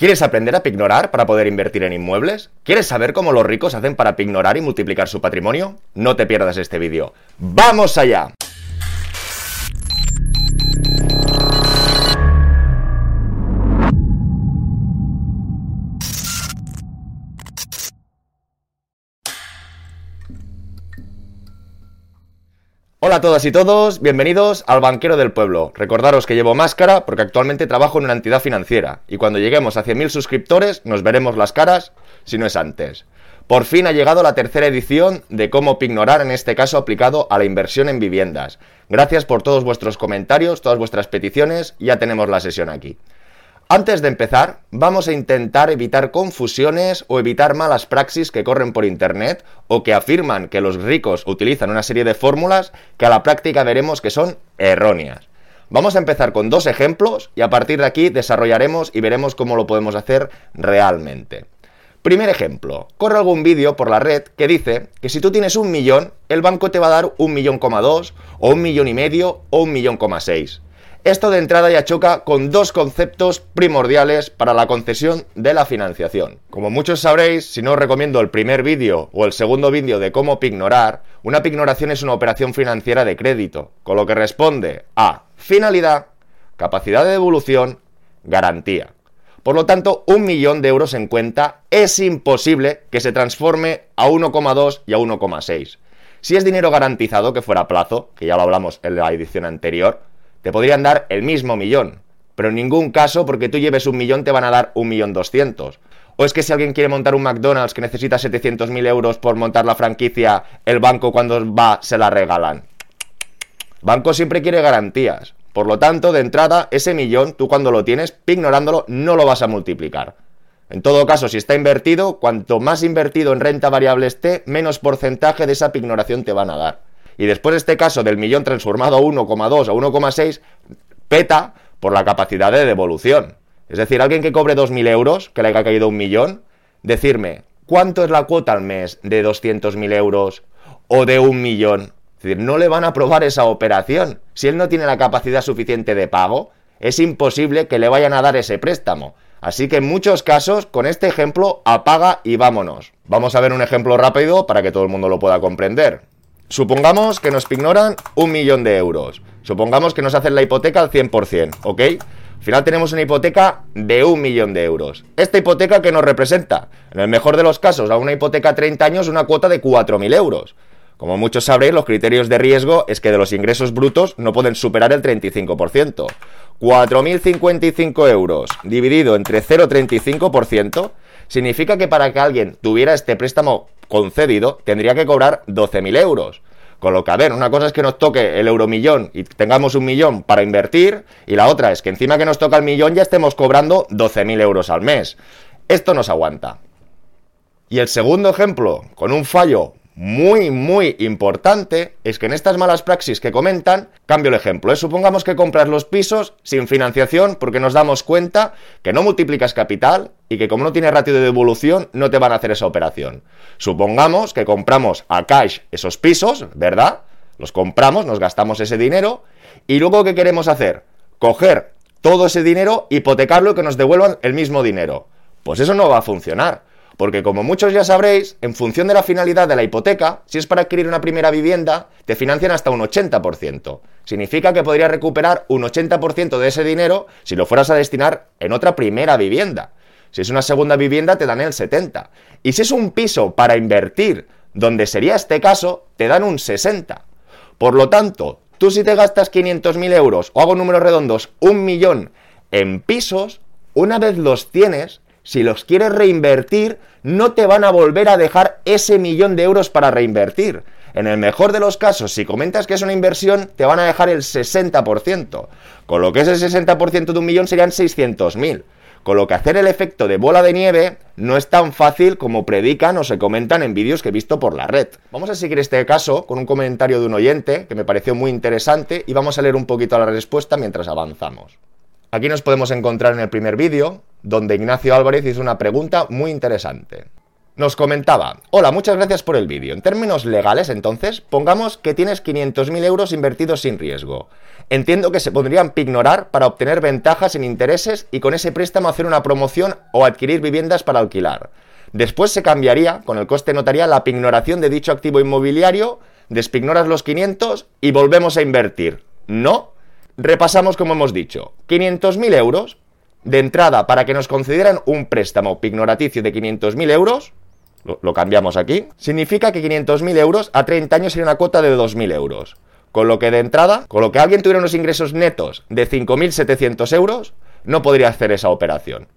¿Quieres aprender a pignorar para poder invertir en inmuebles? ¿Quieres saber cómo los ricos hacen para pignorar y multiplicar su patrimonio? No te pierdas este vídeo. ¡Vamos allá! Hola a todas y todos, bienvenidos al Banquero del Pueblo. Recordaros que llevo máscara porque actualmente trabajo en una entidad financiera y cuando lleguemos a 100.000 suscriptores nos veremos las caras si no es antes. Por fin ha llegado la tercera edición de cómo pignorar, en este caso aplicado a la inversión en viviendas. Gracias por todos vuestros comentarios, todas vuestras peticiones, ya tenemos la sesión aquí. Antes de empezar, vamos a intentar evitar confusiones o evitar malas praxis que corren por Internet o que afirman que los ricos utilizan una serie de fórmulas que a la práctica veremos que son erróneas. Vamos a empezar con dos ejemplos y a partir de aquí desarrollaremos y veremos cómo lo podemos hacer realmente. Primer ejemplo, corre algún vídeo por la red que dice que si tú tienes un millón, el banco te va a dar un millón coma dos, o un millón y medio, o un millón coma seis. Esto de entrada ya choca con dos conceptos primordiales para la concesión de la financiación. Como muchos sabréis, si no os recomiendo el primer vídeo o el segundo vídeo de cómo pignorar, una pignoración es una operación financiera de crédito, con lo que responde a finalidad, capacidad de devolución, garantía. Por lo tanto, un millón de euros en cuenta es imposible que se transforme a 1,2 y a 1,6. Si es dinero garantizado, que fuera plazo, que ya lo hablamos en la edición anterior, te podrían dar el mismo millón. Pero en ningún caso, porque tú lleves un millón, te van a dar un millón doscientos. ¿O es que si alguien quiere montar un McDonald's que necesita 700.000 euros por montar la franquicia, el banco cuando va se la regalan? Banco siempre quiere garantías. Por lo tanto, de entrada, ese millón, tú cuando lo tienes, ignorándolo, no lo vas a multiplicar. En todo caso, si está invertido, cuanto más invertido en renta variable esté, menos porcentaje de esa pignoración te van a dar. Y después de este caso del millón transformado a 1,2 a 1,6, peta por la capacidad de devolución. Es decir, alguien que cobre 2.000 euros, que le haya caído un millón, decirme, ¿cuánto es la cuota al mes de 200.000 euros o de un millón? Es decir, no le van a aprobar esa operación. Si él no tiene la capacidad suficiente de pago, es imposible que le vayan a dar ese préstamo. Así que en muchos casos, con este ejemplo, apaga y vámonos. Vamos a ver un ejemplo rápido para que todo el mundo lo pueda comprender. Supongamos que nos ignoran un millón de euros. Supongamos que nos hacen la hipoteca al 100%, ¿ok? Al final tenemos una hipoteca de un millón de euros. ¿Esta hipoteca que nos representa? En el mejor de los casos, a una hipoteca a 30 años, una cuota de 4.000 euros. Como muchos sabréis, los criterios de riesgo es que de los ingresos brutos no pueden superar el 35%. 4.055 euros dividido entre 0,35% significa que para que alguien tuviera este préstamo concedido, tendría que cobrar 12.000 euros. Con lo que, a ver, una cosa es que nos toque el euromillón y tengamos un millón para invertir, y la otra es que encima que nos toca el millón ya estemos cobrando 12.000 euros al mes. Esto nos aguanta. Y el segundo ejemplo, con un fallo muy, muy importante es que en estas malas praxis que comentan, cambio el ejemplo, ¿eh? supongamos que compras los pisos sin financiación porque nos damos cuenta que no multiplicas capital y que como no tiene ratio de devolución no te van a hacer esa operación. Supongamos que compramos a cash esos pisos, ¿verdad? Los compramos, nos gastamos ese dinero y luego ¿qué queremos hacer? Coger todo ese dinero, hipotecarlo y que nos devuelvan el mismo dinero. Pues eso no va a funcionar porque como muchos ya sabréis, en función de la finalidad de la hipoteca, si es para adquirir una primera vivienda, te financian hasta un 80%. Significa que podrías recuperar un 80% de ese dinero si lo fueras a destinar en otra primera vivienda. Si es una segunda vivienda, te dan el 70%. Y si es un piso para invertir, donde sería este caso, te dan un 60%. Por lo tanto, tú si te gastas 500.000 euros, o hago números redondos, un millón en pisos, una vez los tienes, si los quieres reinvertir, no te van a volver a dejar ese millón de euros para reinvertir. En el mejor de los casos, si comentas que es una inversión, te van a dejar el 60%. Con lo que ese 60% de un millón serían 600.000. Con lo que hacer el efecto de bola de nieve no es tan fácil como predican o se comentan en vídeos que he visto por la red. Vamos a seguir este caso con un comentario de un oyente que me pareció muy interesante y vamos a leer un poquito la respuesta mientras avanzamos. Aquí nos podemos encontrar en el primer vídeo, donde Ignacio Álvarez hizo una pregunta muy interesante. Nos comentaba, hola, muchas gracias por el vídeo. En términos legales, entonces, pongamos que tienes 500.000 euros invertidos sin riesgo. entiendo que se podrían pignorar para obtener ventajas en intereses y con ese préstamo hacer una promoción o adquirir viviendas para alquilar. Después se cambiaría, con el coste notarial, la pignoración de dicho activo inmobiliario, despignoras los 500 y volvemos a invertir. No. Repasamos como hemos dicho. 500.000 euros de entrada para que nos concedieran un préstamo pignoraticio de 500.000 euros. Lo, cambiamos aquí. Significa que 500.000 euros a 30 años sería una cuota de 2.000 euros. Con lo que de entrada, con lo que alguien tuviera unos ingresos netos de 5.700 euros, no podría hacer esa operación.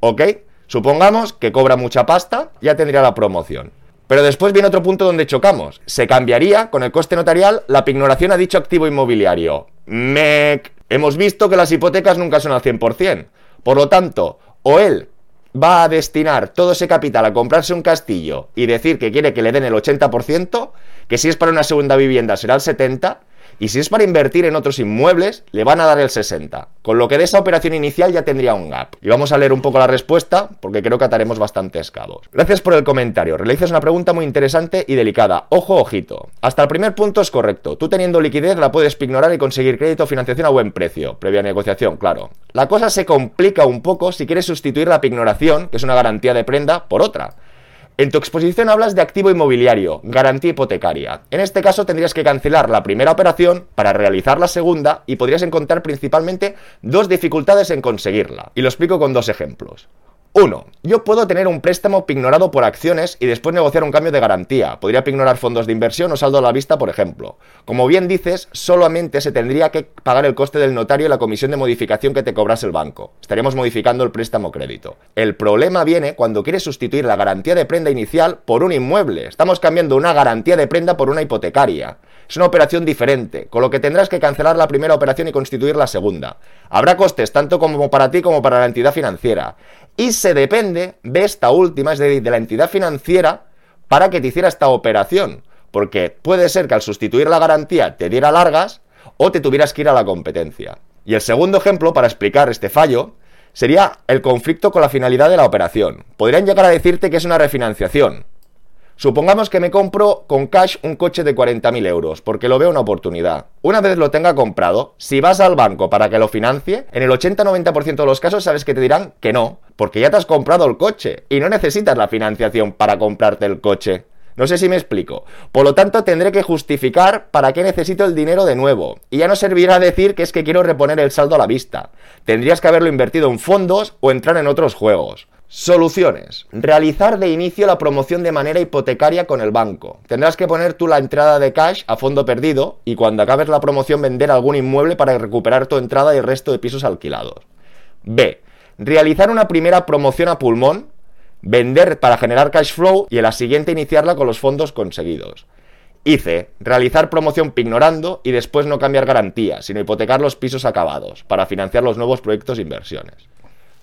¿Ok? Supongamos que cobra mucha pasta, ya tendría la promoción. Pero después viene otro punto donde chocamos. Se cambiaría con el coste notarial la pignoración a dicho activo inmobiliario. MEC. Hemos visto que las hipotecas nunca son al 100%. Por lo tanto, o él va a destinar todo ese capital a comprarse un castillo y decir que quiere que le den el 80%, que si es para una segunda vivienda será el 70%, y si es para invertir en otros inmuebles, le van a dar el 60%. Con lo que de esa operación inicial ya tendría un gap. Y vamos a leer un poco la respuesta, porque creo que ataremos bastantes cabos. Gracias por el comentario. Realizas una pregunta muy interesante y delicada. Ojo, ojito. Hasta el primer punto es correcto. Tú teniendo liquidez la puedes ignorar y conseguir crédito o financiación a buen precio. Previa negociación, claro. La cosa se complica un poco si quieres sustituir la pignoración, que es una garantía de prenda, por otra. En tu exposición hablas de activo inmobiliario, garantía hipotecaria. En este caso tendrías que cancelar la primera operación para realizar la segunda y podrías encontrar principalmente dos dificultades en conseguirla. Y lo explico con dos ejemplos. 1. Yo puedo tener un préstamo pignorado por acciones y después negociar un cambio de garantía. Podría pignorar fondos de inversión o saldo a la vista, por ejemplo. Como bien dices, solamente se tendría que pagar el coste del notario y la comisión de modificación que te cobrase el banco. Estaríamos modificando el préstamo crédito. El problema viene cuando quieres sustituir la garantía de prenda inicial por un inmueble. Estamos cambiando una garantía de prenda por una hipotecaria. Es una operación diferente, con lo que tendrás que cancelar la primera operación y constituir la segunda. Habrá costes tanto como para ti como para la entidad financiera. Y se depende de esta última, es decir, de la entidad financiera, para que te hiciera esta operación. Porque puede ser que al sustituir la garantía te diera largas o te tuvieras que ir a la competencia. Y el segundo ejemplo para explicar este fallo sería el conflicto con la finalidad de la operación. Podrían llegar a decirte que es una refinanciación, Supongamos que me compro con cash un coche de 40.000 euros, porque lo veo una oportunidad. Una vez lo tenga comprado, si vas al banco para que lo financie, en el 80-90% de los casos sabes que te dirán que no, porque ya te has comprado el coche y no necesitas la financiación para comprarte el coche. No sé si me explico. Por lo tanto, tendré que justificar para qué necesito el dinero de nuevo. Y ya no servirá decir que es que quiero reponer el saldo a la vista. Tendrías que haberlo invertido en fondos o entrar en otros juegos. Soluciones. Realizar de inicio la promoción de manera hipotecaria con el banco. Tendrás que poner tú la entrada de cash a fondo perdido y cuando acabes la promoción vender algún inmueble para recuperar tu entrada y el resto de pisos alquilados. B. Realizar una primera promoción a pulmón, vender para generar cash flow y en la siguiente iniciarla con los fondos conseguidos. Y C. Realizar promoción pignorando y después no cambiar garantía, sino hipotecar los pisos acabados para financiar los nuevos proyectos e inversiones.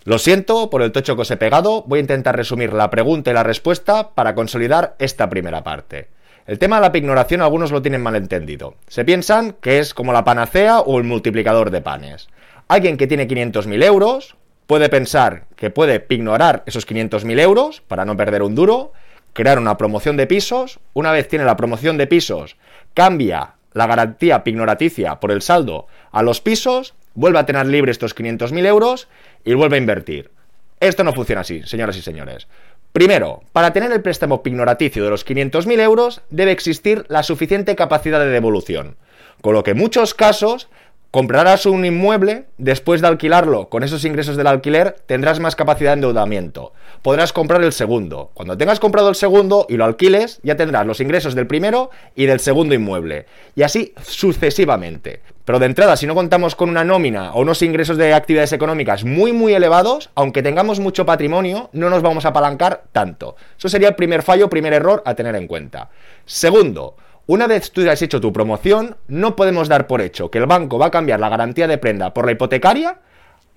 Lo siento por el tocho que os he pegado, voy a intentar resumir la pregunta y la respuesta para consolidar esta primera parte. El tema de la pignoración algunos lo tienen mal entendido. Se piensan que es como la panacea o el multiplicador de panes. Alguien que tiene 500.000 euros puede pensar que puede pignorar esos 500.000 euros para no perder un duro, crear una promoción de pisos, una vez tiene la promoción de pisos, cambia la garantía pignoraticia por el saldo a los pisos, vuelve a tener libre estos 500.000 euros y vuelve a invertir. Esto no funciona así, señoras y señores. Primero, para tener el préstamo pignoraticio de los 500.000 euros debe existir la suficiente capacidad de devolución, con lo que en muchos casos comprarás un inmueble, después de alquilarlo con esos ingresos del alquiler tendrás más capacidad de endeudamiento. Podrás comprar el segundo. Cuando tengas comprado el segundo y lo alquiles, ya tendrás los ingresos del primero y del segundo inmueble. Y así sucesivamente. Pero de entrada, si no contamos con una nómina o unos ingresos de actividades económicas muy muy elevados, aunque tengamos mucho patrimonio, no nos vamos a apalancar tanto. Eso sería el primer fallo, primer error a tener en cuenta. Segundo, una vez tú hayas hecho tu promoción, no podemos dar por hecho que el banco va a cambiar la garantía de prenda por la hipotecaria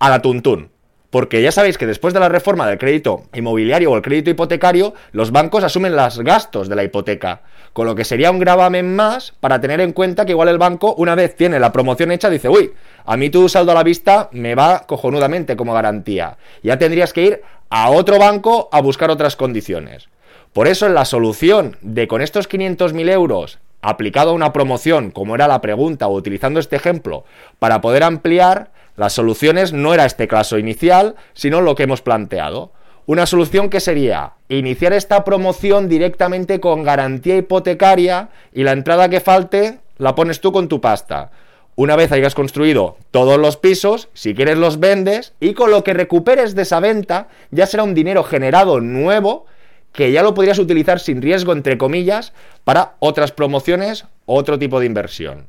a la tuntún. Porque ya sabéis que después de la reforma del crédito inmobiliario o el crédito hipotecario, los bancos asumen los gastos de la hipoteca. Con lo que sería un gravamen más para tener en cuenta que igual el banco, una vez tiene la promoción hecha, dice, uy, a mí tu saldo a la vista me va cojonudamente como garantía. Ya tendrías que ir a otro banco a buscar otras condiciones. Por eso la solución de con estos 500.000 euros aplicado a una promoción, como era la pregunta, o utilizando este ejemplo para poder ampliar, las soluciones no era este caso inicial, sino lo que hemos planteado. Una solución que sería iniciar esta promoción directamente con garantía hipotecaria y la entrada que falte la pones tú con tu pasta. Una vez hayas construido todos los pisos, si quieres los vendes y con lo que recuperes de esa venta ya será un dinero generado nuevo que ya lo podrías utilizar sin riesgo, entre comillas, para otras promociones o otro tipo de inversión.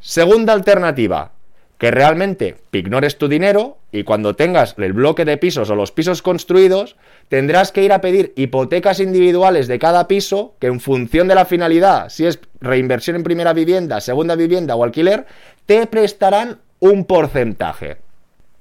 Segunda alternativa, que realmente ignores tu dinero y cuando tengas el bloque de pisos o los pisos construidos, tendrás que ir a pedir hipotecas individuales de cada piso que en función de la finalidad, si es reinversión en primera vivienda, segunda vivienda o alquiler, te prestarán un porcentaje.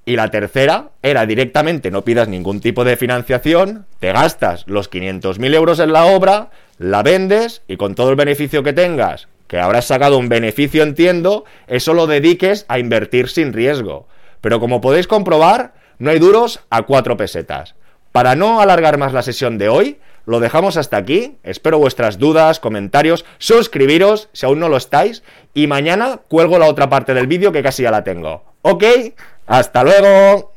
Y la tercera era directamente no pidas ningún tipo de financiación, te gastas los 500.000 euros en la obra, la vendes y con todo el beneficio que tengas, que habrás sacado un beneficio entiendo, eso lo dediques a invertir sin riesgo. Pero como podéis comprobar, no hay duros a cuatro pesetas. Para no alargar más la sesión de hoy, lo dejamos hasta aquí. Espero vuestras dudas, comentarios, suscribiros si aún no lo estáis. Y mañana cuelgo la otra parte del vídeo que casi ya la tengo. ¿Ok? Hasta luego.